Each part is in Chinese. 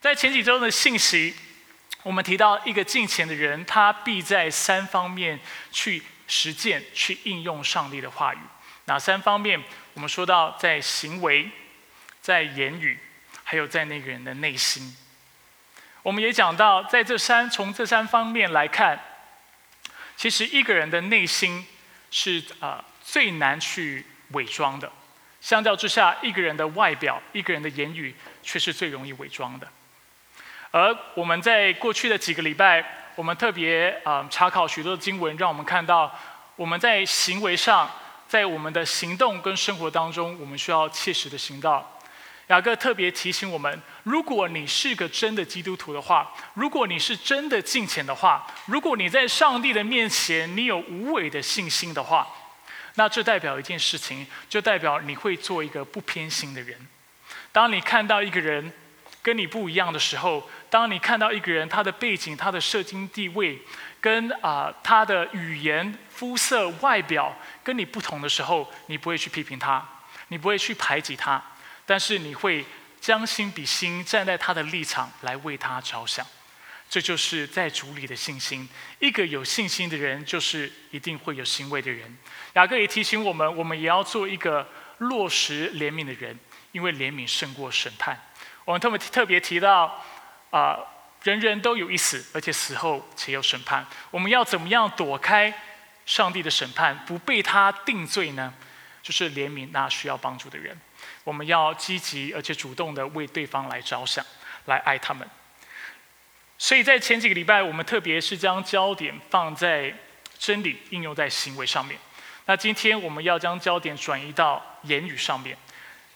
在前几周的信息，我们提到一个敬虔的人，他必在三方面去实践、去应用上帝的话语。哪三方面？我们说到在行为、在言语，还有在那个人的内心。我们也讲到，在这三从这三方面来看，其实一个人的内心是啊最难去伪装的。相较之下，一个人的外表、一个人的言语却是最容易伪装的。而我们在过去的几个礼拜，我们特别啊查考许多的经文，让我们看到我们在行为上，在我们的行动跟生活当中，我们需要切实的行道。雅各特别提醒我们：如果你是个真的基督徒的话，如果你是真的敬虔的话，如果你在上帝的面前你有无伪的信心的话，那这代表一件事情，就代表你会做一个不偏心的人。当你看到一个人跟你不一样的时候，当你看到一个人他的背景、他的社经地位，跟啊他的语言、肤色、外表跟你不同的时候，你不会去批评他，你不会去排挤他。但是你会将心比心，站在他的立场来为他着想，这就是在主里的信心。一个有信心的人，就是一定会有行为的人。雅各也提醒我们，我们也要做一个落实怜悯的人，因为怜悯胜过审判。我们特别特别提到，啊，人人都有一死，而且死后且有审判。我们要怎么样躲开上帝的审判，不被他定罪呢？就是怜悯那需要帮助的人。我们要积极而且主动的为对方来着想，来爱他们。所以在前几个礼拜，我们特别是将焦点放在真理应用在行为上面。那今天我们要将焦点转移到言语上面。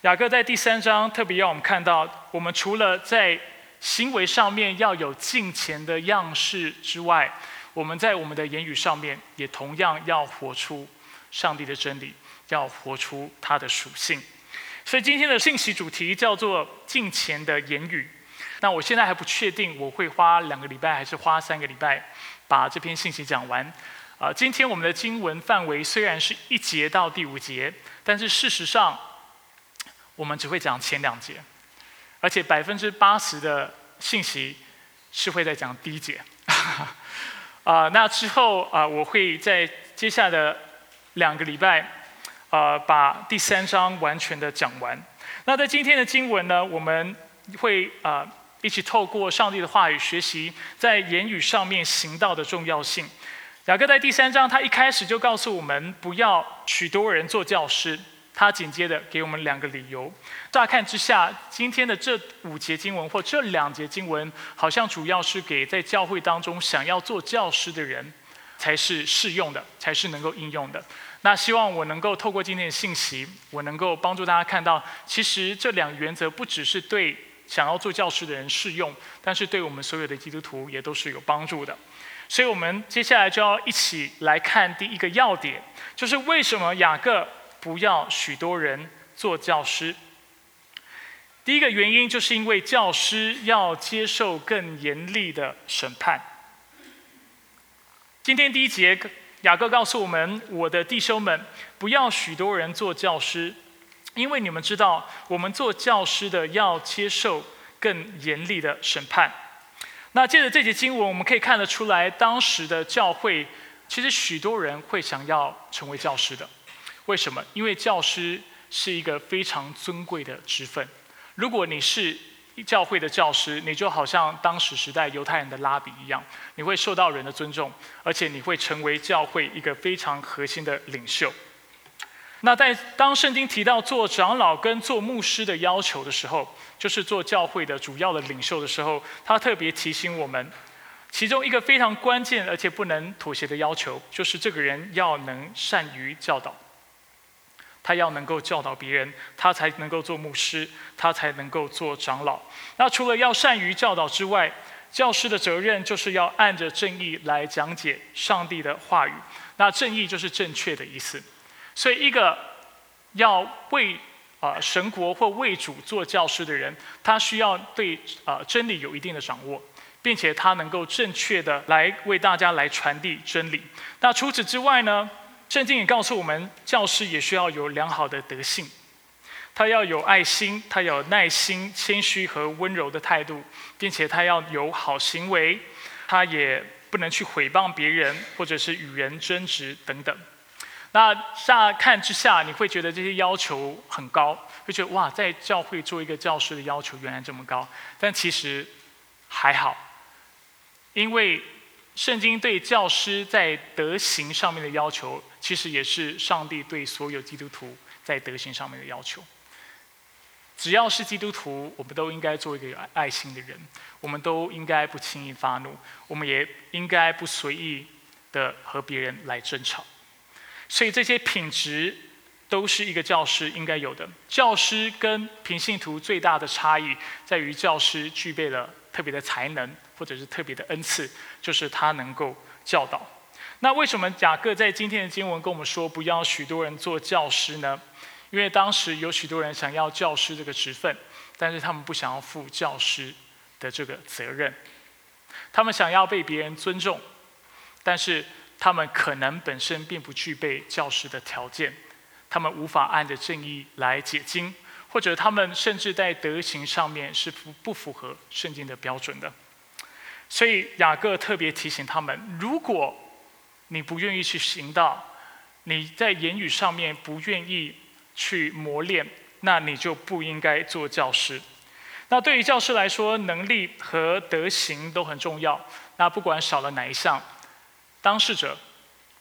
雅各在第三章特别要我们看到，我们除了在行为上面要有敬虔的样式之外，我们在我们的言语上面也同样要活出上帝的真理，要活出他的属性。所以今天的信息主题叫做“敬虔的言语”。那我现在还不确定我会花两个礼拜还是花三个礼拜把这篇信息讲完。啊，今天我们的经文范围虽然是一节到第五节，但是事实上我们只会讲前两节，而且百分之八十的信息是会在讲第一节。啊，那之后啊，我会在接下来的两个礼拜。呃，把第三章完全的讲完。那在今天的经文呢，我们会啊一起透过上帝的话语学习在言语上面行道的重要性。雅各在第三章，他一开始就告诉我们不要许多人做教师。他紧接着给我们两个理由。乍看之下，今天的这五节经文或这两节经文，好像主要是给在教会当中想要做教师的人才是适用的，才是能够应用的。那希望我能够透过今天的信息，我能够帮助大家看到，其实这两原则不只是对想要做教师的人适用，但是对我们所有的基督徒也都是有帮助的。所以我们接下来就要一起来看第一个要点，就是为什么雅各不要许多人做教师。第一个原因就是因为教师要接受更严厉的审判。今天第一节。雅各告诉我们：“我的弟兄们，不要许多人做教师，因为你们知道，我们做教师的要接受更严厉的审判。”那借着这节经文，我们可以看得出来，当时的教会其实许多人会想要成为教师的。为什么？因为教师是一个非常尊贵的职分。如果你是教会的教师，你就好像当时时代犹太人的拉比一样，你会受到人的尊重，而且你会成为教会一个非常核心的领袖。那在当圣经提到做长老跟做牧师的要求的时候，就是做教会的主要的领袖的时候，他特别提醒我们，其中一个非常关键而且不能妥协的要求，就是这个人要能善于教导。他要能够教导别人，他才能够做牧师，他才能够做长老。那除了要善于教导之外，教师的责任就是要按着正义来讲解上帝的话语。那正义就是正确的意思。所以，一个要为啊神国或为主做教师的人，他需要对啊真理有一定的掌握，并且他能够正确的来为大家来传递真理。那除此之外呢？圣经也告诉我们，教师也需要有良好的德性。他要有爱心，他有耐心、谦虚和温柔的态度，并且他要有好行为，他也不能去毁谤别人，或者是与人争执等等。那乍看之下，你会觉得这些要求很高，会觉得哇，在教会做一个教师的要求原来这么高。但其实还好，因为圣经对教师在德行上面的要求，其实也是上帝对所有基督徒在德行上面的要求。只要是基督徒，我们都应该做一个有爱心的人，我们都应该不轻易发怒，我们也应该不随意的和别人来争吵。所以这些品质都是一个教师应该有的。教师跟平信徒最大的差异在于，教师具备了特别的才能，或者是特别的恩赐，就是他能够教导。那为什么雅各在今天的经文跟我们说不要许多人做教师呢？因为当时有许多人想要教师这个职分，但是他们不想要负教师的这个责任，他们想要被别人尊重，但是。他们可能本身并不具备教师的条件，他们无法按着正义来解经，或者他们甚至在德行上面是不不符合圣经的标准的。所以雅各特别提醒他们：如果你不愿意去行道，你在言语上面不愿意去磨练，那你就不应该做教师。那对于教师来说，能力和德行都很重要。那不管少了哪一项。当事者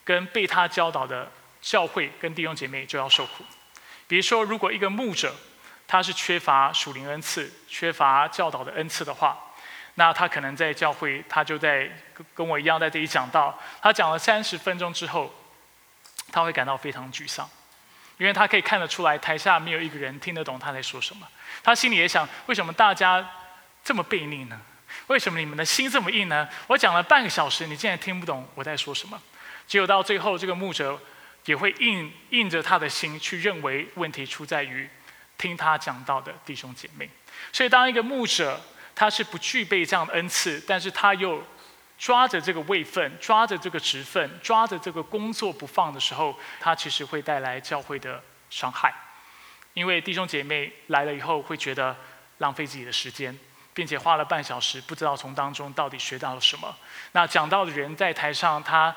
跟被他教导的教会跟弟兄姐妹就要受苦。比如说，如果一个牧者他是缺乏属灵恩赐、缺乏教导的恩赐的话，那他可能在教会，他就在跟我一样在这里讲到，他讲了三十分钟之后，他会感到非常沮丧，因为他可以看得出来台下没有一个人听得懂他在说什么。他心里也想：为什么大家这么背逆呢？为什么你们的心这么硬呢？我讲了半个小时，你竟然听不懂我在说什么？只有到最后，这个牧者也会硬硬着他的心去认为问题出在于听他讲到的弟兄姐妹。所以，当一个牧者他是不具备这样的恩赐，但是他又抓着这个位分、抓着这个职分、抓着这个工作不放的时候，他其实会带来教会的伤害，因为弟兄姐妹来了以后会觉得浪费自己的时间。并且花了半小时，不知道从当中到底学到了什么。那讲到的人在台上，他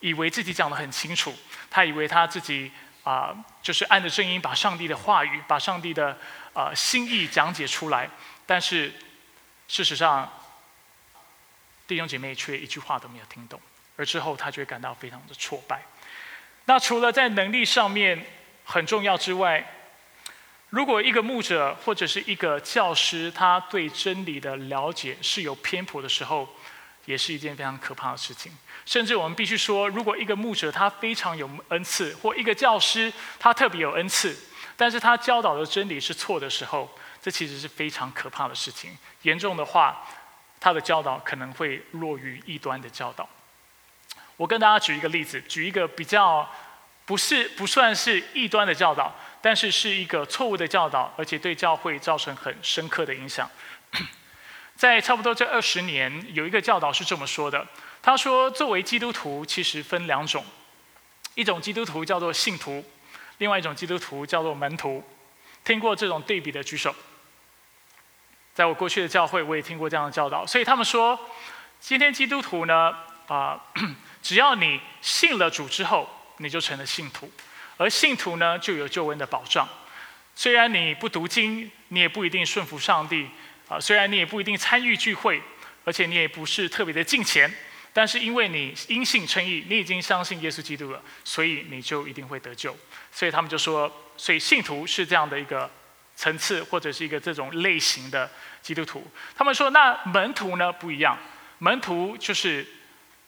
以为自己讲得很清楚，他以为他自己啊，就是按着声音把上帝的话语、把上帝的呃心意讲解出来。但是事实上，弟兄姐妹却一句话都没有听懂，而之后他就会感到非常的挫败。那除了在能力上面很重要之外，如果一个牧者或者是一个教师，他对真理的了解是有偏颇的时候，也是一件非常可怕的事情。甚至我们必须说，如果一个牧者他非常有恩赐，或一个教师他特别有恩赐，但是他教导的真理是错的时候，这其实是非常可怕的事情。严重的话，他的教导可能会落于异端的教导。我跟大家举一个例子，举一个比较不是不算是异端的教导。但是是一个错误的教导，而且对教会造成很深刻的影响。在差不多这二十年，有一个教导是这么说的：他说，作为基督徒，其实分两种，一种基督徒叫做信徒，另外一种基督徒叫做门徒。听过这种对比的举手。在我过去的教会，我也听过这样的教导。所以他们说，今天基督徒呢，啊，只要你信了主之后，你就成了信徒。而信徒呢，就有救恩的保障。虽然你不读经，你也不一定顺服上帝啊；虽然你也不一定参与聚会，而且你也不是特别的敬虔，但是因为你因信称义，你已经相信耶稣基督了，所以你就一定会得救。所以他们就说，所以信徒是这样的一个层次，或者是一个这种类型的基督徒。他们说，那门徒呢不一样，门徒就是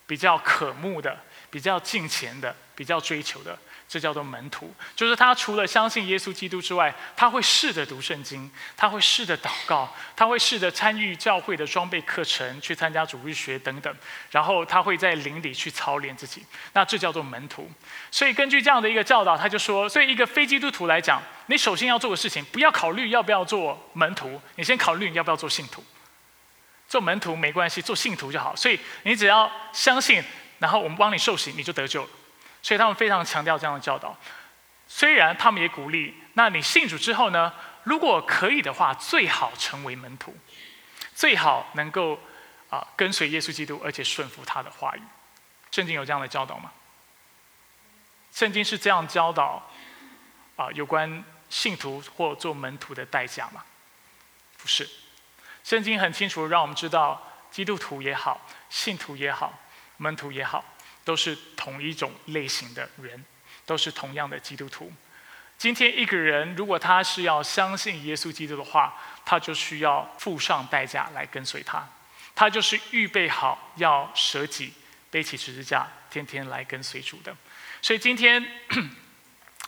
比较渴慕的、比较敬虔的、比较追求的。这叫做门徒，就是他除了相信耶稣基督之外，他会试着读圣经，他会试着祷告，他会试着参与教会的装备课程，去参加主日学等等，然后他会在灵里去操练自己。那这叫做门徒。所以根据这样的一个教导，他就说，所以一个非基督徒来讲，你首先要做的事情，不要考虑要不要做门徒，你先考虑你要不要做信徒。做门徒没关系，做信徒就好。所以你只要相信，然后我们帮你受洗，你就得救了。所以他们非常强调这样的教导，虽然他们也鼓励那你信主之后呢？如果可以的话，最好成为门徒，最好能够啊跟随耶稣基督，而且顺服他的话语。圣经有这样的教导吗？圣经是这样教导啊有关信徒或做门徒的代价吗？不是。圣经很清楚让我们知道，基督徒也好，信徒也好，门徒也好，都是同一种类型的人，都是同样的基督徒。今天一个人如果他是要相信耶稣基督的话，他就需要付上代价来跟随他，他就是预备好要舍己背起十字架，天天来跟随主的。所以今天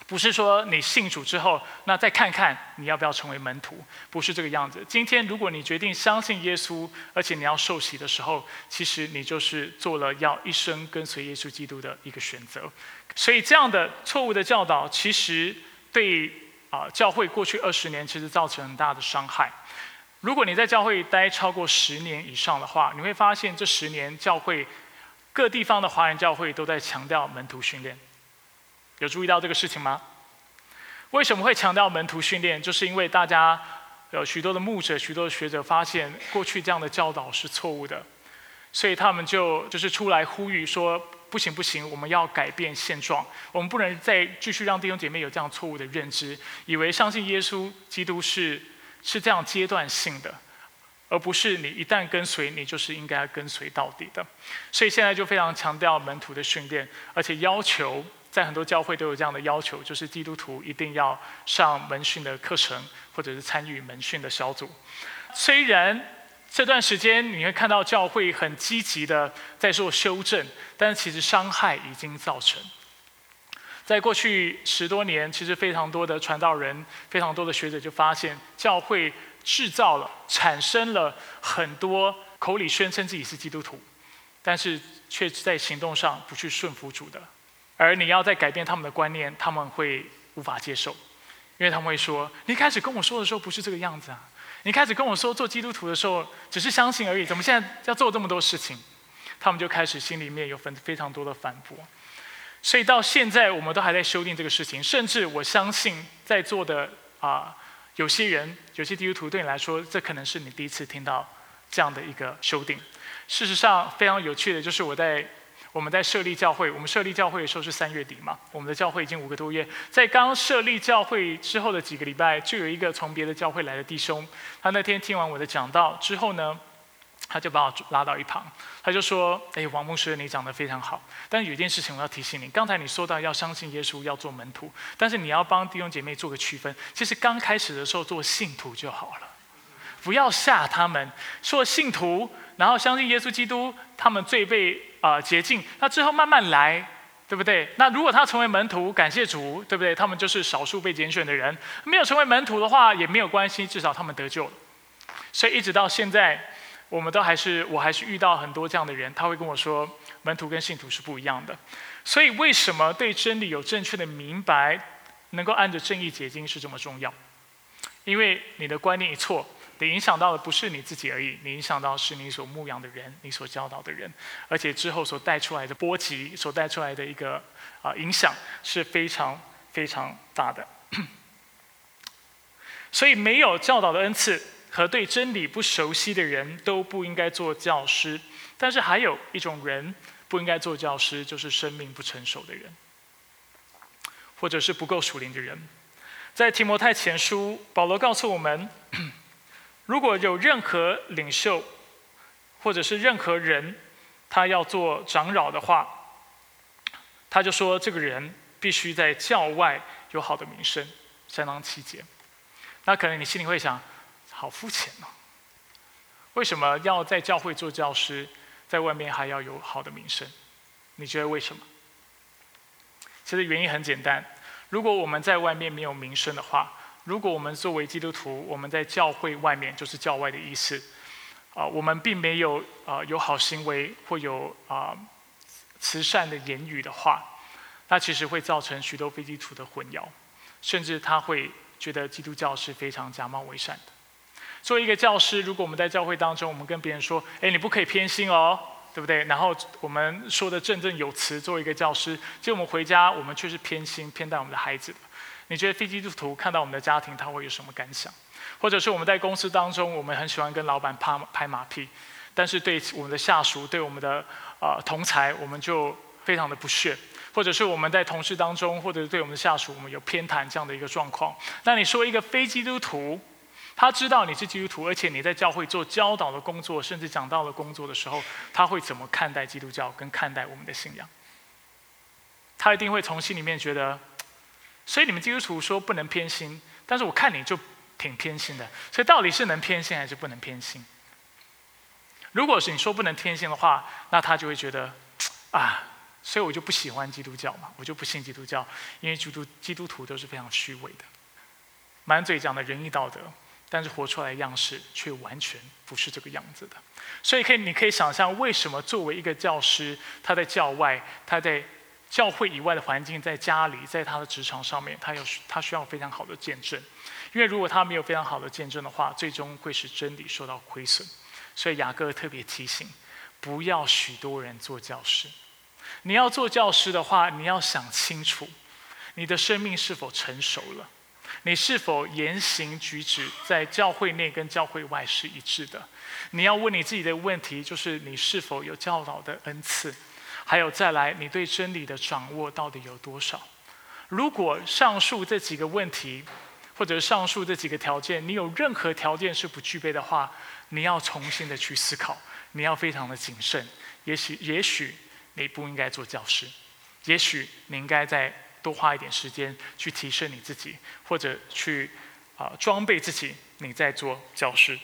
不是说你信主之后，那再看看你要不要成为门徒，不是这个样子。今天如果你决定相信耶稣，而且你要受洗的时候，其实你就是做了要一生跟随耶稣基督的一个选择。所以这样的错误的教导，其实。对啊，教会过去二十年其实造成很大的伤害。如果你在教会待超过十年以上的话，你会发现这十年教会各地方的华人教会都在强调门徒训练。有注意到这个事情吗？为什么会强调门徒训练？就是因为大家有许多的牧者、许多的学者发现过去这样的教导是错误的，所以他们就就是出来呼吁说。不行不行，我们要改变现状。我们不能再继续让弟兄姐妹有这样错误的认知，以为相信耶稣基督是是这样阶段性的，而不是你一旦跟随，你就是应该跟随到底的。所以现在就非常强调门徒的训练，而且要求在很多教会都有这样的要求，就是基督徒一定要上门训的课程，或者是参与门训的小组。虽然。这段时间你会看到教会很积极的在做修正，但是其实伤害已经造成。在过去十多年，其实非常多的传道人、非常多的学者就发现，教会制造了、产生了很多口里宣称自己是基督徒，但是却在行动上不去顺服主的。而你要再改变他们的观念，他们会无法接受，因为他们会说：“你开始跟我说的时候不是这个样子啊。”你开始跟我说做基督徒的时候，只是相信而已，怎么现在要做这么多事情？他们就开始心里面有非非常多的反驳。所以到现在，我们都还在修订这个事情。甚至我相信在座的啊，有些人，有些基督徒对你来说，这可能是你第一次听到这样的一个修订。事实上，非常有趣的就是我在。我们在设立教会，我们设立教会的时候是三月底嘛。我们的教会已经五个多月，在刚设立教会之后的几个礼拜，就有一个从别的教会来的弟兄，他那天听完我的讲道之后呢，他就把我拉到一旁，他就说：“哎，王牧师，你讲的非常好，但有一件事情我要提醒你，刚才你说到要相信耶稣，要做门徒，但是你要帮弟兄姐妹做个区分，其实刚开始的时候做信徒就好了，不要吓他们，说信徒，然后相信耶稣基督，他们最被。”啊，捷径。那最后慢慢来，对不对？那如果他成为门徒，感谢主，对不对？他们就是少数被拣选的人。没有成为门徒的话，也没有关系，至少他们得救了。所以一直到现在，我们都还是，我还是遇到很多这样的人，他会跟我说，门徒跟信徒是不一样的。所以为什么对真理有正确的明白，能够按着正义结晶是这么重要？因为你的观念一错。你影响到的不是你自己而已，你影响到是你所牧养的人，你所教导的人，而且之后所带出来的波及，所带出来的一个啊影响是非常非常大的。所以，没有教导的恩赐和对真理不熟悉的人都不应该做教师。但是，还有一种人不应该做教师，就是生命不成熟的人，或者是不够属灵的人。在提摩太前书，保罗告诉我们。如果有任何领袖，或者是任何人，他要做长老的话，他就说这个人必须在教外有好的名声，相当七节。那可能你心里会想，好肤浅哦，为什么要在教会做教师，在外面还要有好的名声？你觉得为什么？其实原因很简单，如果我们在外面没有名声的话。如果我们作为基督徒，我们在教会外面就是教外的意思，啊，我们并没有啊有好行为或有啊慈善的言语的话，那其实会造成许多非基督徒的混淆，甚至他会觉得基督教是非常假冒伪善的。作为一个教师，如果我们在教会当中，我们跟别人说：“哎，你不可以偏心哦，对不对？”然后我们说的振振有词，作为一个教师，结果我们回家，我们却是偏心偏待我们的孩子。你觉得非基督徒看到我们的家庭，他会有什么感想？或者是我们在公司当中，我们很喜欢跟老板拍拍马屁，但是对我们的下属、对我们的呃同才，我们就非常的不屑。或者是我们在同事当中，或者对我们的下属，我们有偏袒这样的一个状况。那你说一个非基督徒，他知道你是基督徒，而且你在教会做教导的工作，甚至讲道的工作的时候，他会怎么看待基督教，跟看待我们的信仰？他一定会从心里面觉得，所以你们基督徒说不能偏心，但是我看你就挺偏心的，所以到底是能偏心还是不能偏心？如果是你说不能偏心的话，那他就会觉得啊。所以我就不喜欢基督教嘛，我就不信基督教，因为基督基督徒都是非常虚伪的，满嘴讲的仁义道德，但是活出来样式却完全不是这个样子的。所以可以，你可以想象，为什么作为一个教师，他在教外，他在教会以外的环境，在家里，在他的职场上面，他有他需要非常好的见证，因为如果他没有非常好的见证的话，最终会使真理受到亏损。所以雅各特别提醒，不要许多人做教师。你要做教师的话，你要想清楚，你的生命是否成熟了？你是否言行举止在教会内跟教会外是一致的？你要问你自己的问题，就是你是否有教导的恩赐？还有再来，你对真理的掌握到底有多少？如果上述这几个问题，或者上述这几个条件，你有任何条件是不具备的话，你要重新的去思考，你要非常的谨慎。也许，也许。你不应该做教师，也许你应该再多花一点时间去提升你自己，或者去啊装备自己，你在做教师。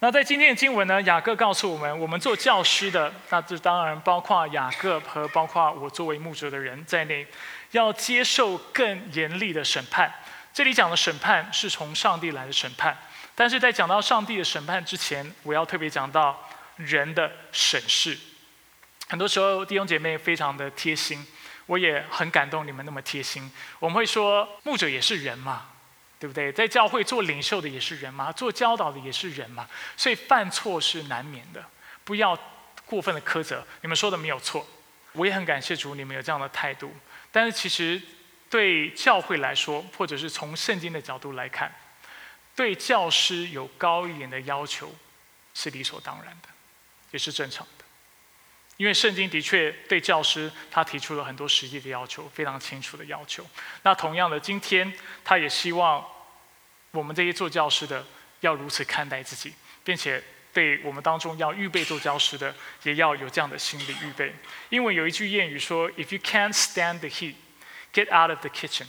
那在今天的经文呢，雅各告诉我们，我们做教师的，那这当然包括雅各和包括我作为牧者的人在内，要接受更严厉的审判。这里讲的审判是从上帝来的审判，但是在讲到上帝的审判之前，我要特别讲到。人的审视，很多时候弟兄姐妹非常的贴心，我也很感动你们那么贴心。我们会说，牧者也是人嘛，对不对？在教会做领袖的也是人嘛，做教导的也是人嘛，所以犯错是难免的，不要过分的苛责。你们说的没有错，我也很感谢主，你们有这样的态度。但是其实对教会来说，或者是从圣经的角度来看，对教师有高一点的要求是理所当然的。也是正常的，因为圣经的确对教师他提出了很多实际的要求，非常清楚的要求。那同样的，今天他也希望我们这些做教师的要如此看待自己，并且对我们当中要预备做教师的，也要有这样的心理预备。因为有一句谚语说：“If you can't stand the heat, get out of the kitchen。”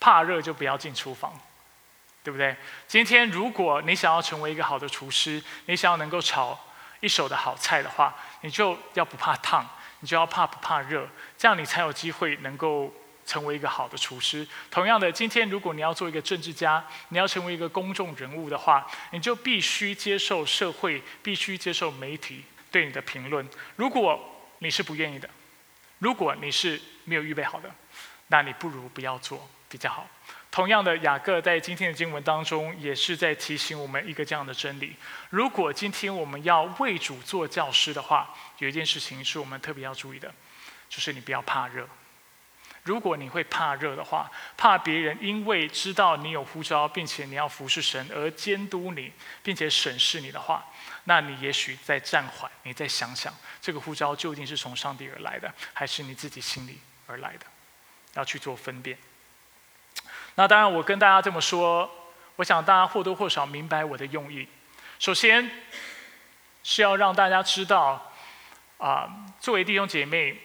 怕热就不要进厨房。对不对？今天如果你想要成为一个好的厨师，你想要能够炒一手的好菜的话，你就要不怕烫，你就要怕不怕热，这样你才有机会能够成为一个好的厨师。同样的，今天如果你要做一个政治家，你要成为一个公众人物的话，你就必须接受社会，必须接受媒体对你的评论。如果你是不愿意的，如果你是没有预备好的，那你不如不要做比较好。同样的，雅各在今天的经文当中，也是在提醒我们一个这样的真理：如果今天我们要为主做教师的话，有一件事情是我们特别要注意的，就是你不要怕热。如果你会怕热的话，怕别人因为知道你有呼召，并且你要服侍神而监督你，并且审视你的话，那你也许再暂缓，你再想想，这个呼召究竟是从上帝而来的，还是你自己心里而来的，要去做分辨。那当然，我跟大家这么说，我想大家或多或少明白我的用意。首先是要让大家知道，啊，作为弟兄姐妹，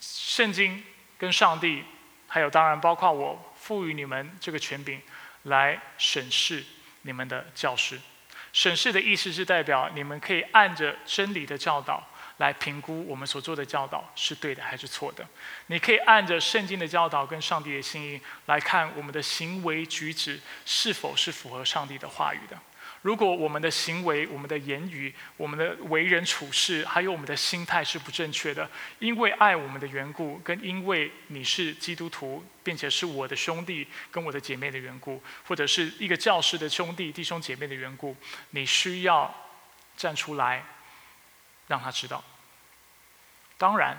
圣经跟上帝，还有当然包括我赋予你们这个权柄，来审视你们的教师。审视的意思是代表你们可以按着真理的教导。来评估我们所做的教导是对的还是错的。你可以按着圣经的教导跟上帝的心意来看我们的行为举止是否是符合上帝的话语的。如果我们的行为、我们的言语、我们的为人处事，还有我们的心态是不正确的，因为爱我们的缘故，跟因为你是基督徒，并且是我的兄弟跟我的姐妹的缘故，或者是一个教师的兄弟弟兄姐妹的缘故，你需要站出来。让他知道。当然，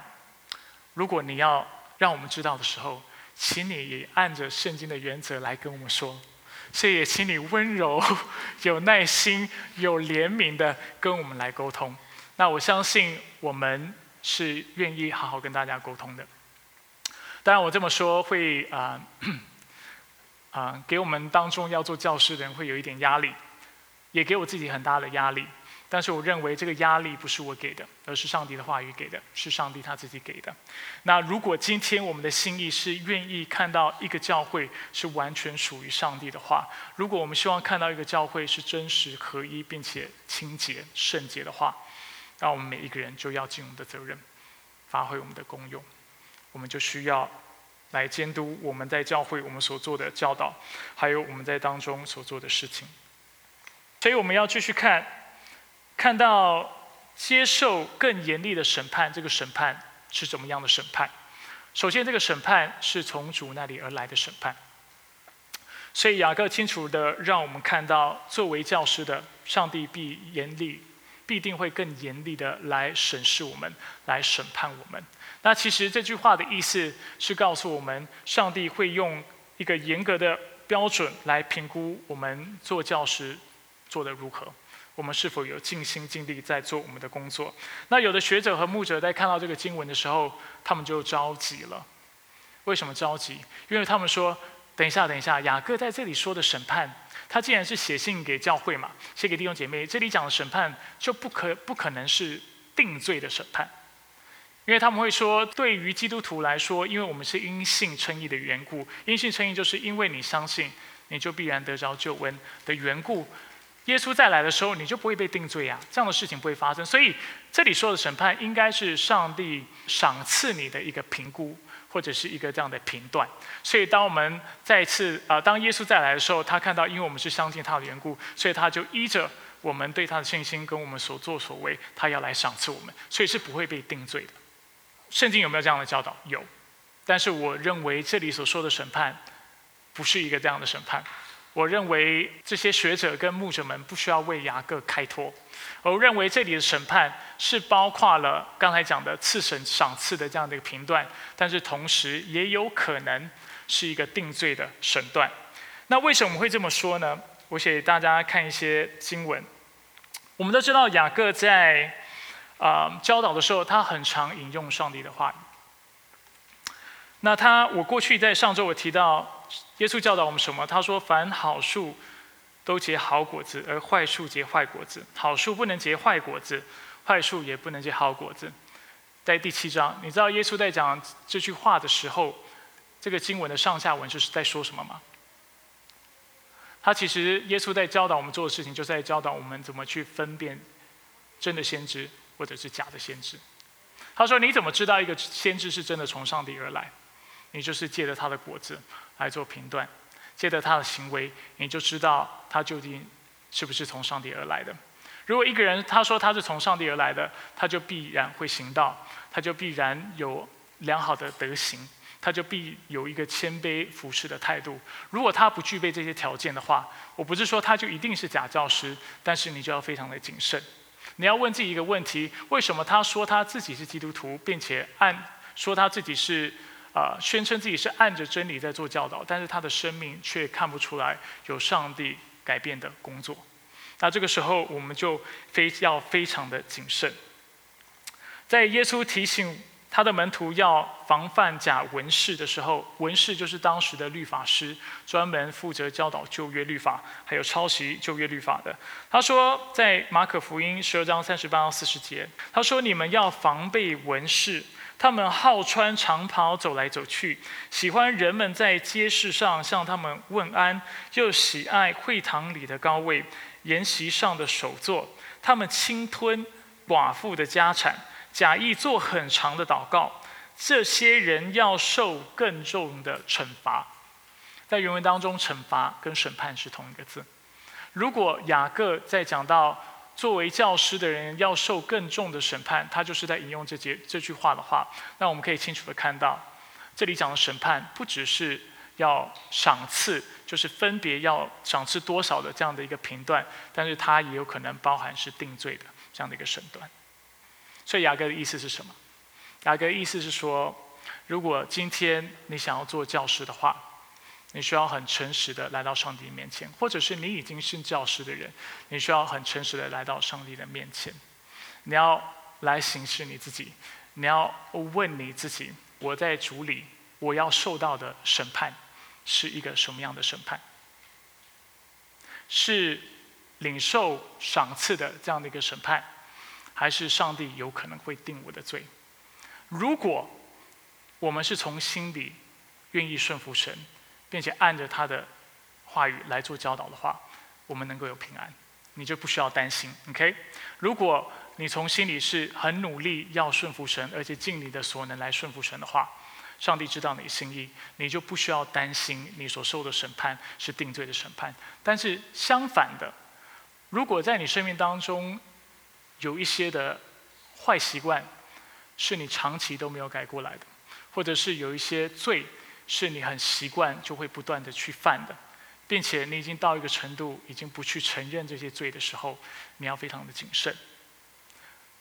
如果你要让我们知道的时候，请你按着圣经的原则来跟我们说。所以也请你温柔、有耐心、有怜悯的跟我们来沟通。那我相信我们是愿意好好跟大家沟通的。当然，我这么说会啊啊给我们当中要做教师的人会有一点压力，也给我自己很大的压力。但是我认为这个压力不是我给的，而是上帝的话语给的，是上帝他自己给的。那如果今天我们的心意是愿意看到一个教会是完全属于上帝的话，如果我们希望看到一个教会是真实合一并且清洁圣洁的话，那我们每一个人就要尽我们的责任，发挥我们的功用。我们就需要来监督我们在教会我们所做的教导，还有我们在当中所做的事情。所以我们要继续看。看到接受更严厉的审判，这个审判是怎么样的审判？首先，这个审判是从主那里而来的审判。所以雅各清楚的让我们看到，作为教师的上帝必严厉，必定会更严厉的来审视我们，来审判我们。那其实这句话的意思是告诉我们，上帝会用一个严格的标准来评估我们做教师做的如何。我们是否有尽心尽力在做我们的工作？那有的学者和牧者在看到这个经文的时候，他们就着急了。为什么着急？因为他们说：“等一下，等一下，雅各在这里说的审判，他既然是写信给教会嘛，写给弟兄姐妹，这里讲的审判就不可不可能是定罪的审判，因为他们会说，对于基督徒来说，因为我们是因信称义的缘故，因信称义就是因为你相信，你就必然得着救恩的缘故。”耶稣再来的时候，你就不会被定罪呀，这样的事情不会发生。所以这里说的审判，应该是上帝赏赐你的一个评估，或者是一个这样的评断。所以当我们再次啊，当耶稣再来的时候，他看到因为我们是相信他的缘故，所以他就依着我们对他的信心跟我们所作所为，他要来赏赐我们，所以是不会被定罪的。圣经有没有这样的教导？有，但是我认为这里所说的审判，不是一个这样的审判。我认为这些学者跟牧者们不需要为雅各开脱，我认为这里的审判是包括了刚才讲的赐审赏赐的这样的一个评断，但是同时也有可能是一个定罪的审断。那为什么会这么说呢？我给大家看一些经文。我们都知道雅各在啊教导的时候，他很常引用上帝的话语。那他，我过去在上周我提到。耶稣教导我们什么？他说：“凡好树都结好果子，而坏树结坏果子。好树不能结坏果子，坏树也不能结好果子。”在第七章，你知道耶稣在讲这句话的时候，这个经文的上下文就是在说什么吗？他其实耶稣在教导我们做的事情，就是在教导我们怎么去分辨真的先知或者是假的先知。他说：“你怎么知道一个先知是真的从上帝而来？你就是借着他的果子。”来做评断，借着他的行为，你就知道他究竟是不是从上帝而来的。如果一个人他说他是从上帝而来的，他就必然会行道，他就必然有良好的德行，他就必有一个谦卑服侍的态度。如果他不具备这些条件的话，我不是说他就一定是假教师，但是你就要非常的谨慎。你要问自己一个问题：为什么他说他自己是基督徒，并且按说他自己是？啊，宣称自己是按着真理在做教导，但是他的生命却看不出来有上帝改变的工作。那这个时候，我们就非要非常的谨慎。在耶稣提醒他的门徒要防范假文士的时候，文士就是当时的律法师，专门负责教导旧约律法，还有抄袭旧约律法的。他说，在马可福音十二章三十八到四十节，他说：“你们要防备文士。”他们好穿长袍走来走去，喜欢人们在街市上向他们问安，又喜爱会堂里的高位、筵席上的首座。他们侵吞寡妇的家产，假意做很长的祷告。这些人要受更重的惩罚。在原文当中，惩罚跟审判是同一个字。如果雅各在讲到。作为教师的人要受更重的审判，他就是在引用这节这句话的话。那我们可以清楚的看到，这里讲的审判不只是要赏赐，就是分别要赏赐多少的这样的一个评断，但是它也有可能包含是定罪的这样的一个审断。所以雅各的意思是什么？雅各的意思是说，如果今天你想要做教师的话，你需要很诚实的来到上帝面前；或者是你已经是教师的人，你需要很诚实的来到上帝的面前。你要来行事你自己，你要问你自己：我在主里，我要受到的审判是一个什么样的审判？是领受赏赐的这样的一个审判，还是上帝有可能会定我的罪？如果我们是从心底愿意顺服神，并且按着他的话语来做教导的话，我们能够有平安，你就不需要担心。OK？如果你从心里是很努力要顺服神，而且尽你的所能来顺服神的话，上帝知道你心意，你就不需要担心你所受的审判是定罪的审判。但是相反的，如果在你生命当中有一些的坏习惯，是你长期都没有改过来的，或者是有一些罪是你很习惯就会不断的去犯的，并且你已经到一个程度，已经不去承认这些罪的时候，你要非常的谨慎。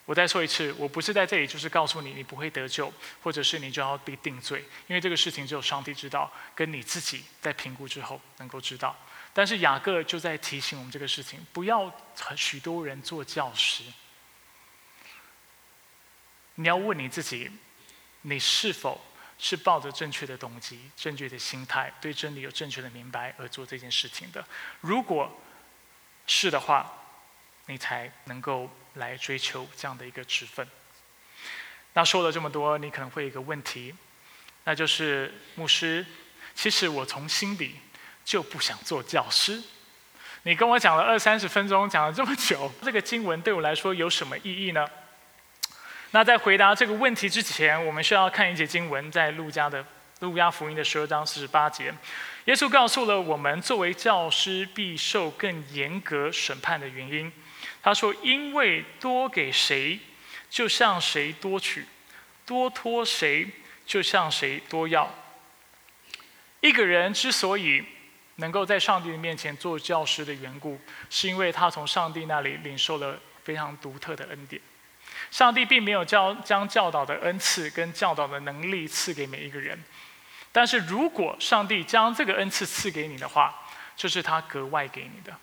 我再说一次，我不是在这里就是告诉你你不会得救，或者是你就要被定罪，因为这个事情只有上帝知道，跟你自己在评估之后能够知道。但是雅各就在提醒我们这个事情，不要许多人做教师。你要问你自己，你是否是抱着正确的动机、正确的心态，对真理有正确的明白而做这件事情的？如果是的话，你才能够来追求这样的一个职分。那说了这么多，你可能会有一个问题，那就是牧师，其实我从心底就不想做教师。你跟我讲了二三十分钟，讲了这么久，这个经文对我来说有什么意义呢？那在回答这个问题之前，我们需要看一节经文，在路加的路加福音的十二章四十八节，耶稣告诉了我们，作为教师必受更严格审判的原因。他说：“因为多给谁，就向谁多取；多托谁，就向谁多要。一个人之所以能够在上帝的面前做教师的缘故，是因为他从上帝那里领受了非常独特的恩典。”上帝并没有教将教导的恩赐跟教导的能力赐给每一个人，但是如果上帝将这个恩赐赐给你的话，就是他格外给你的，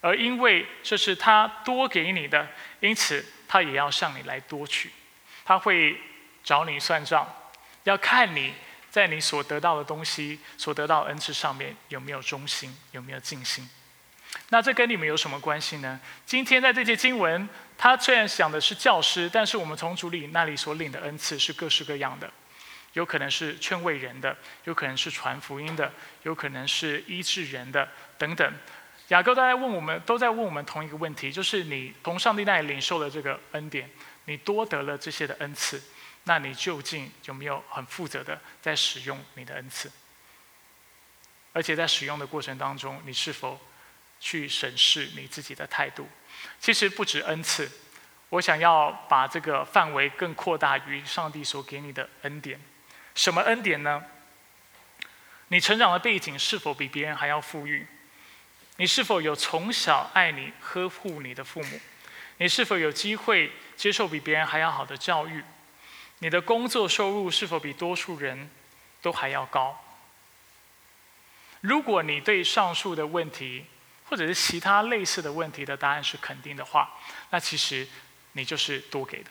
而因为这是他多给你的，因此他也要向你来多取，他会找你算账，要看你在你所得到的东西、所得到恩赐上面有没有忠心，有没有尽心。那这跟你们有什么关系呢？今天在这节经文，他虽然讲的是教师，但是我们从主里那里所领的恩赐是各式各样的，有可能是劝慰人的，有可能是传福音的，有可能是医治人的等等。雅各都在问我们，都在问我们同一个问题，就是你从上帝那里领受了这个恩典，你多得了这些的恩赐，那你究竟有没有很负责的在使用你的恩赐？而且在使用的过程当中，你是否？去审视你自己的态度，其实不止恩赐，我想要把这个范围更扩大于上帝所给你的恩典。什么恩典呢？你成长的背景是否比别人还要富裕？你是否有从小爱你、呵护你的父母？你是否有机会接受比别人还要好的教育？你的工作收入是否比多数人都还要高？如果你对上述的问题，或者是其他类似的问题的答案是肯定的话，那其实你就是多给的。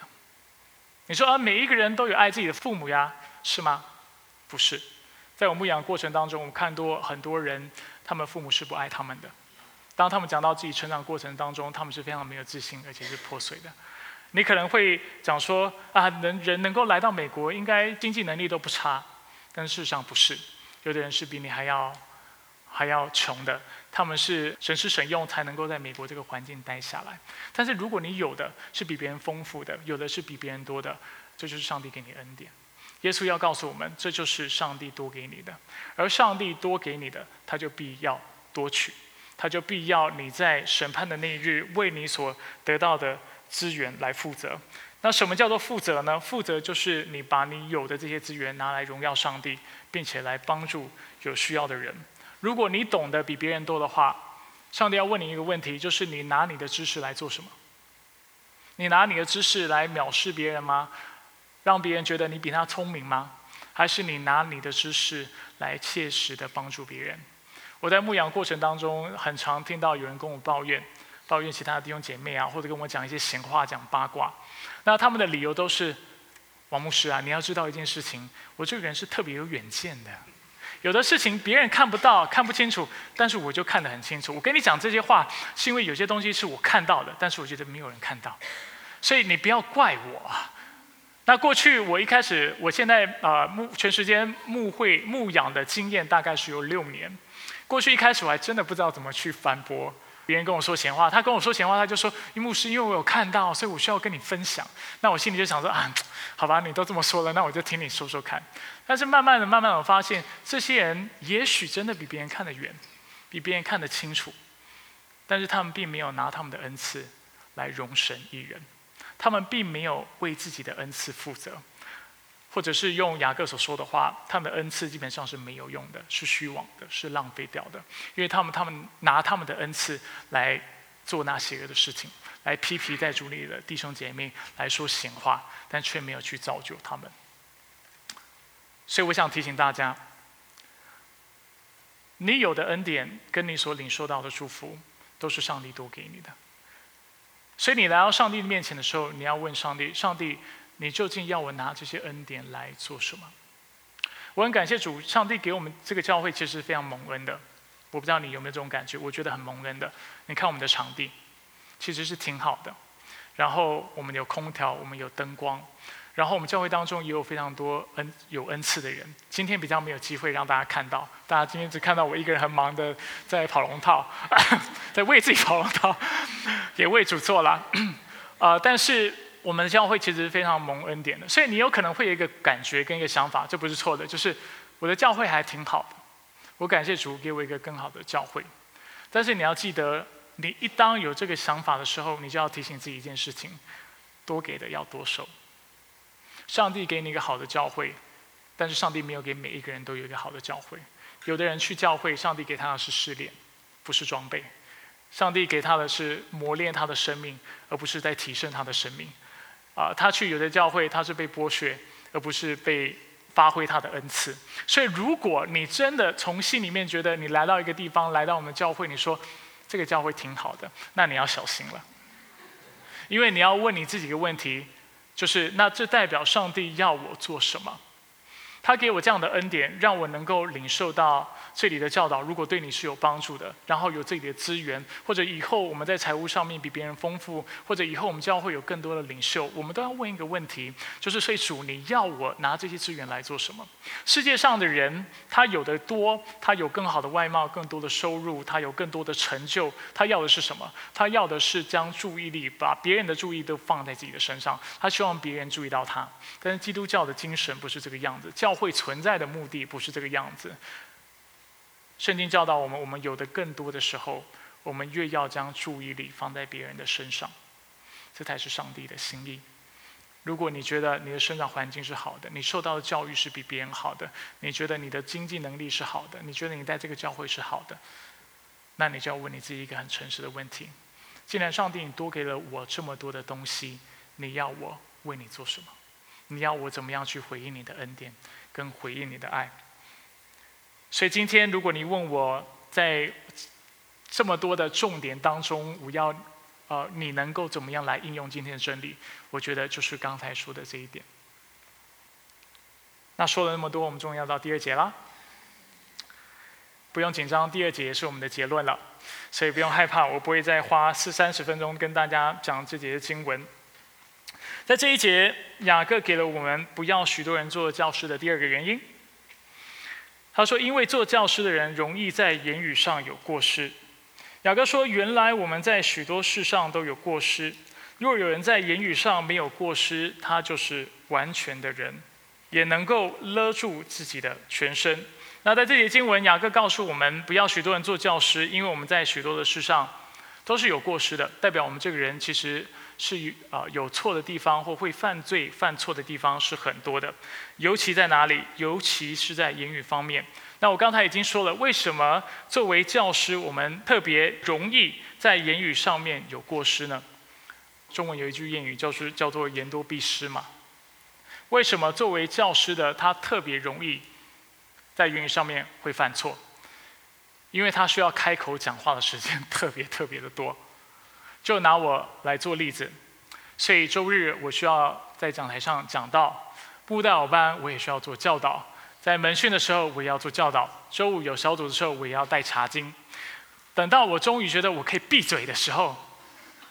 你说啊，每一个人都有爱自己的父母呀，是吗？不是，在我牧养过程当中，我们看多很多人，他们父母是不爱他们的。当他们讲到自己成长过程当中，他们是非常没有自信，而且是破碎的。你可能会讲说啊，能人能够来到美国，应该经济能力都不差，但事实上不是，有的人是比你还要还要穷的。他们是省吃省用才能够在美国这个环境待下来，但是如果你有的是比别人丰富的，有的是比别人多的，这就是上帝给你恩典。耶稣要告诉我们，这就是上帝多给你的，而上帝多给你的，他就必要多取，他就必要你在审判的那一日为你所得到的资源来负责。那什么叫做负责呢？负责就是你把你有的这些资源拿来荣耀上帝，并且来帮助有需要的人。如果你懂得比别人多的话，上帝要问你一个问题，就是你拿你的知识来做什么？你拿你的知识来藐视别人吗？让别人觉得你比他聪明吗？还是你拿你的知识来切实的帮助别人？我在牧养过程当中，很常听到有人跟我抱怨，抱怨其他的弟兄姐妹啊，或者跟我讲一些闲话、讲八卦。那他们的理由都是：王牧师啊，你要知道一件事情，我这个人是特别有远见的。有的事情别人看不到、看不清楚，但是我就看得很清楚。我跟你讲这些话，是因为有些东西是我看到的，但是我觉得没有人看到，所以你不要怪我。那过去我一开始，我现在啊牧全时间牧会牧养的经验大概是有六年。过去一开始我还真的不知道怎么去反驳别人跟我说闲话，他跟我说闲话，他就说：“牧师，因为我有看到，所以我需要跟你分享。”那我心里就想说：“啊，好吧，你都这么说了，那我就听你说说看。”但是慢慢的、慢慢的，我发现这些人也许真的比别人看得远，比别人看得清楚，但是他们并没有拿他们的恩赐来容神一人，他们并没有为自己的恩赐负责。或者是用雅各所说的话，他们的恩赐基本上是没有用的，是虚妄的，是浪费掉的，因为他们他们拿他们的恩赐来做那邪恶的事情，来批评在主里的弟兄姐妹，来说闲话，但却没有去造就他们。所以我想提醒大家，你有的恩典跟你所领受到的祝福，都是上帝多给你的。所以你来到上帝面前的时候，你要问上帝：上帝。你究竟要我拿这些恩典来做什么？我很感谢主，上帝给我们这个教会其实非常蒙恩的。我不知道你有没有这种感觉？我觉得很蒙恩的。你看我们的场地，其实是挺好的。然后我们有空调，我们有灯光。然后我们教会当中也有非常多恩有恩赐的人。今天比较没有机会让大家看到，大家今天只看到我一个人很忙的在跑龙套，在为自己跑龙套，也为主做了。啊，但是。我们的教会其实非常蒙恩典的，所以你有可能会有一个感觉跟一个想法，这不是错的，就是我的教会还挺好的，我感谢主给我一个更好的教会。但是你要记得，你一当有这个想法的时候，你就要提醒自己一件事情：多给的要多收。上帝给你一个好的教会，但是上帝没有给每一个人都有一个好的教会。有的人去教会，上帝给他的是试炼，不是装备；上帝给他的是磨练他的生命，而不是在提升他的生命。啊，他去有的教会，他是被剥削，而不是被发挥他的恩赐。所以，如果你真的从心里面觉得你来到一个地方，来到我们教会，你说这个教会挺好的，那你要小心了，因为你要问你自己一个问题，就是那这代表上帝要我做什么？他给我这样的恩典，让我能够领受到。这里的教导如果对你是有帮助的，然后有这里的资源，或者以后我们在财务上面比别人丰富，或者以后我们教会有更多的领袖，我们都要问一个问题，就是所以主你要我拿这些资源来做什么？世界上的人他有的多，他有更好的外貌，更多的收入，他有更多的成就，他要的是什么？他要的是将注意力把别人的注意都放在自己的身上，他希望别人注意到他。但是基督教的精神不是这个样子，教教会存在的目的不是这个样子。圣经教导我们，我们有的更多的时候，我们越要将注意力放在别人的身上，这才是上帝的心意。如果你觉得你的生长环境是好的，你受到的教育是比别人好的，你觉得你的经济能力是好的，你觉得你在这个教会是好的，那你就要问你自己一个很诚实的问题：既然上帝你多给了我这么多的东西，你要我为你做什么？你要我怎么样去回应你的恩典，跟回应你的爱？所以今天，如果你问我在这么多的重点当中，我要呃，你能够怎么样来应用今天的真理？我觉得就是刚才说的这一点。那说了那么多，我们终于要到第二节了。不用紧张，第二节也是我们的结论了，所以不用害怕，我不会再花四三十分钟跟大家讲这节的经文。在这一节，雅各给了我们不要许多人做教师的第二个原因。他说：“因为做教师的人容易在言语上有过失。”雅各说：“原来我们在许多事上都有过失。若有人在言语上没有过失，他就是完全的人，也能够勒住自己的全身。”那在这节经文，雅各告诉我们，不要许多人做教师，因为我们在许多的事上都是有过失的，代表我们这个人其实。是啊，有错的地方或会犯罪、犯错的地方是很多的，尤其在哪里？尤其是在言语方面。那我刚才已经说了，为什么作为教师，我们特别容易在言语上面有过失呢？中文有一句谚语，就是叫做“言多必失”嘛。为什么作为教师的他特别容易在言语上面会犯错？因为他需要开口讲话的时间 特别特别的多。就拿我来做例子，所以周日我需要在讲台上讲道，布道班我也需要做教导，在门训的时候我也要做教导，周五有小组的时候我也要带查经。等到我终于觉得我可以闭嘴的时候，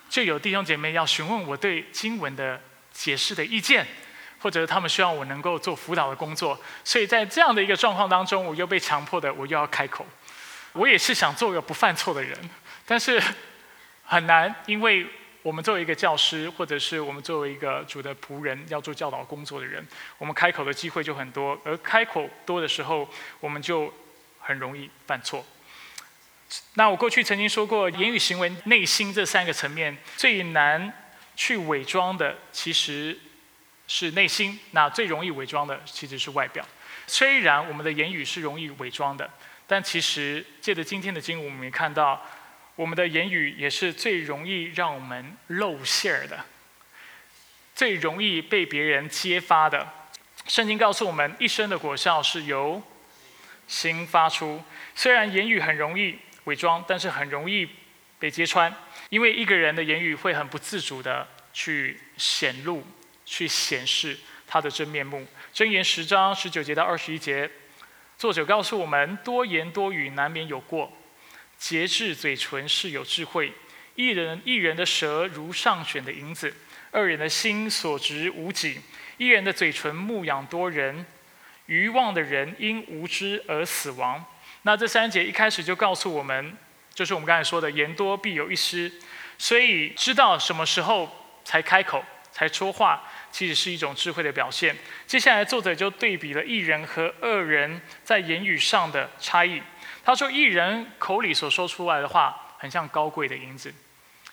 就有弟兄姐妹要询问我对经文的解释的意见，或者他们希望我能够做辅导的工作。所以在这样的一个状况当中，我又被强迫的，我又要开口。我也是想做个不犯错的人，但是很难，因为我们作为一个教师，或者是我们作为一个主的仆人，要做教导工作的人，我们开口的机会就很多，而开口多的时候，我们就很容易犯错。那我过去曾经说过，言语、行为、内心这三个层面最难去伪装的，其实是内心；那最容易伪装的，其实是外表。虽然我们的言语是容易伪装的，但其实借着今天的经文，我们也看到，我们的言语也是最容易让我们露馅儿的，最容易被别人揭发的。圣经告诉我们，一生的果效是由心发出。虽然言语很容易。伪装，但是很容易被揭穿，因为一个人的言语会很不自主的去显露、去显示他的真面目。箴言十章十九节到二十一节，作者告诉我们：多言多语难免有过，节制嘴唇是有智慧。一人一人的舌如上选的银子，二人的心所值无几。一人的嘴唇牧养多人，愚妄的人因无知而死亡。那这三节一开始就告诉我们，就是我们刚才说的“言多必有一失”，所以知道什么时候才开口、才说话，其实是一种智慧的表现。接下来作者就对比了一人和二人在言语上的差异。他说，一人口里所说出来的话，很像高贵的银子，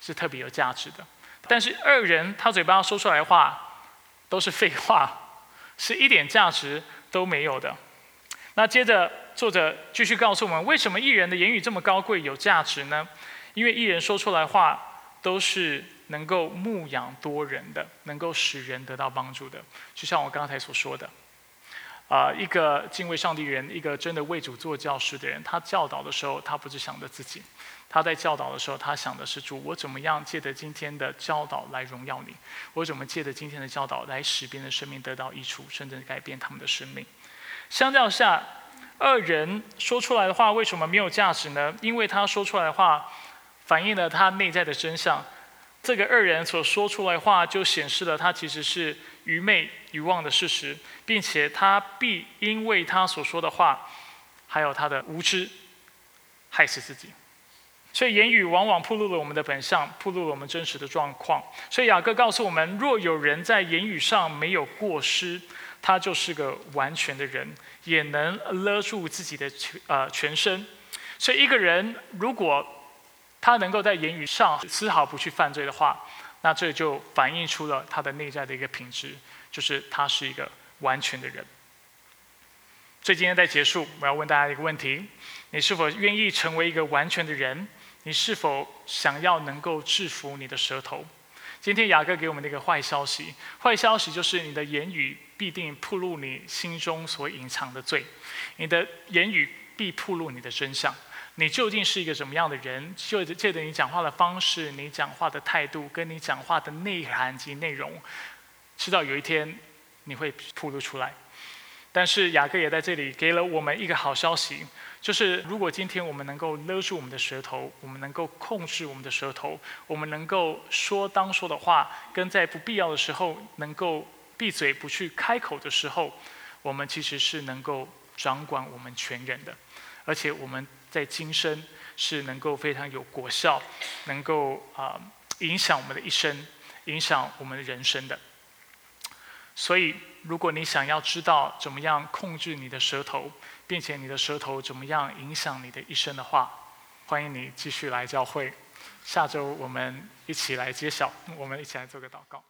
是特别有价值的；但是二人他嘴巴上说出来的话，都是废话，是一点价值都没有的。那接着。作者继续告诉我们，为什么艺人的言语这么高贵、有价值呢？因为艺人说出来话都是能够牧养多人的，能够使人得到帮助的。就像我刚才所说的，啊，一个敬畏上帝人，一个真的为主做教师的人，他教导的时候，他不是想着自己，他在教导的时候，他想的是主，我怎么样借着今天的教导来荣耀你？我怎么借着今天的教导来使别人的生命得到益处，甚至改变他们的生命？相较下。二人说出来的话为什么没有价值呢？因为他说出来的话反映了他内在的真相。这个二人所说出来的话就显示了他其实是愚昧、愚妄的事实，并且他必因为他所说的话，还有他的无知，害死自己。所以言语往往暴露了我们的本相，暴露了我们真实的状况。所以雅各告诉我们：若有人在言语上没有过失，他就是个完全的人。也能勒住自己的全呃全身，所以一个人如果他能够在言语上丝毫不去犯罪的话，那这就反映出了他的内在的一个品质，就是他是一个完全的人。所以今天在结束，我要问大家一个问题：你是否愿意成为一个完全的人？你是否想要能够制服你的舌头？今天雅各给我们的一个坏消息，坏消息就是你的言语必定暴露你心中所隐藏的罪，你的言语必暴露你的真相。你究竟是一个什么样的人？就借着你讲话的方式、你讲话的态度、跟你讲话的内涵及内容，知道有一天你会暴露出来。但是雅各也在这里给了我们一个好消息。就是如果今天我们能够勒住我们的舌头，我们能够控制我们的舌头，我们能够说当说的话，跟在不必要的时候能够闭嘴不去开口的时候，我们其实是能够掌管我们全人的，而且我们在今生是能够非常有果效，能够啊影响我们的一生，影响我们的人生的。所以，如果你想要知道怎么样控制你的舌头，并且你的舌头怎么样影响你的一生的话，欢迎你继续来教会。下周我们一起来揭晓，我们一起来做个祷告。